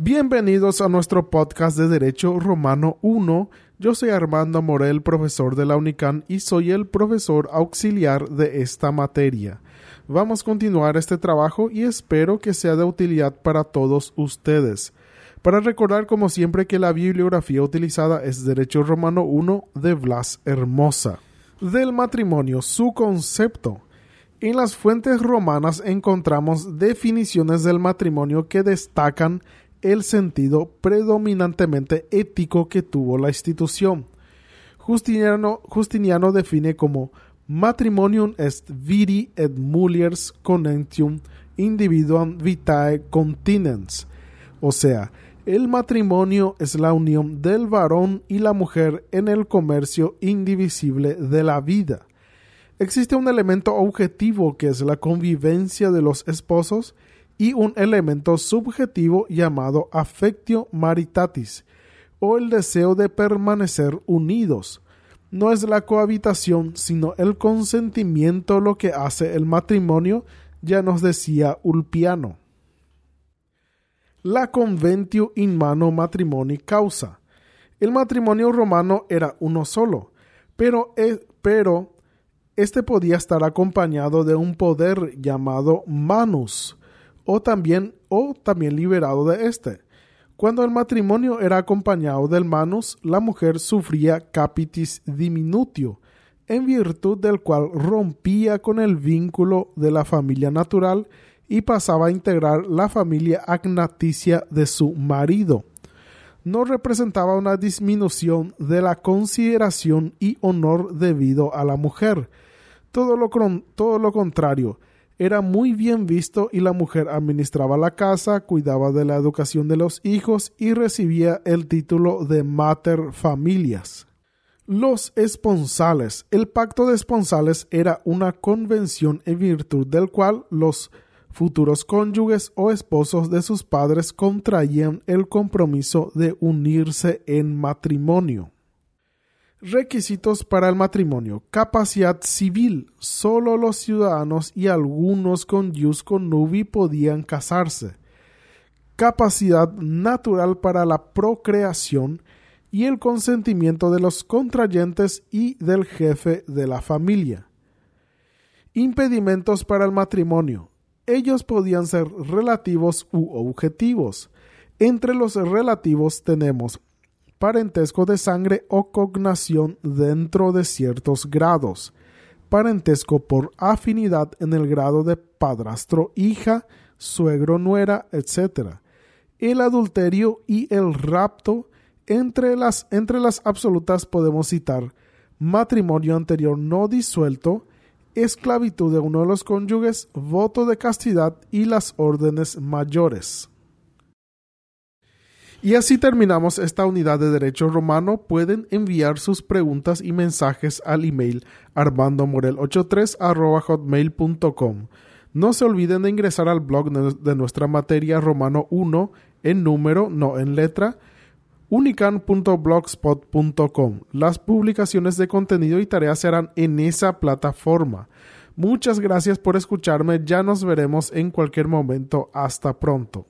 Bienvenidos a nuestro podcast de Derecho Romano 1. Yo soy Armando Morel, profesor de la UNICAN y soy el profesor auxiliar de esta materia. Vamos a continuar este trabajo y espero que sea de utilidad para todos ustedes. Para recordar como siempre que la bibliografía utilizada es Derecho Romano 1 de Blas Hermosa. Del matrimonio, su concepto. En las fuentes romanas encontramos definiciones del matrimonio que destacan el sentido predominantemente ético que tuvo la institución. Justiniano, Justiniano define como matrimonium est viri et muliers conentium individuam vitae continens, o sea, el matrimonio es la unión del varón y la mujer en el comercio indivisible de la vida. Existe un elemento objetivo que es la convivencia de los esposos y un elemento subjetivo llamado affectio maritatis, o el deseo de permanecer unidos. No es la cohabitación, sino el consentimiento lo que hace el matrimonio, ya nos decía Ulpiano. La conventio in mano matrimoni causa. El matrimonio romano era uno solo, pero, e, pero este podía estar acompañado de un poder llamado manus, o también, o también liberado de éste. Cuando el matrimonio era acompañado del manus, la mujer sufría capitis diminutio, en virtud del cual rompía con el vínculo de la familia natural y pasaba a integrar la familia agnaticia de su marido. No representaba una disminución de la consideración y honor debido a la mujer. Todo lo, todo lo contrario, era muy bien visto y la mujer administraba la casa, cuidaba de la educación de los hijos y recibía el título de mater familias. Los esponsales. El pacto de esponsales era una convención en virtud del cual los futuros cónyuges o esposos de sus padres contraían el compromiso de unirse en matrimonio. Requisitos para el matrimonio. Capacidad civil. Solo los ciudadanos y algunos con jus connubi podían casarse. Capacidad natural para la procreación y el consentimiento de los contrayentes y del jefe de la familia. Impedimentos para el matrimonio. Ellos podían ser relativos u objetivos. Entre los relativos tenemos parentesco de sangre o cognación dentro de ciertos grados, parentesco por afinidad en el grado de padrastro, hija, suegro, nuera, etc. El adulterio y el rapto, entre las, entre las absolutas podemos citar matrimonio anterior no disuelto, esclavitud de uno de los cónyuges, voto de castidad y las órdenes mayores. Y así terminamos esta unidad de Derecho Romano. Pueden enviar sus preguntas y mensajes al email armandomorel83 hotmail.com. No se olviden de ingresar al blog de nuestra materia Romano 1 en número, no en letra, unican.blogspot.com. Las publicaciones de contenido y tareas serán en esa plataforma. Muchas gracias por escucharme. Ya nos veremos en cualquier momento. Hasta pronto.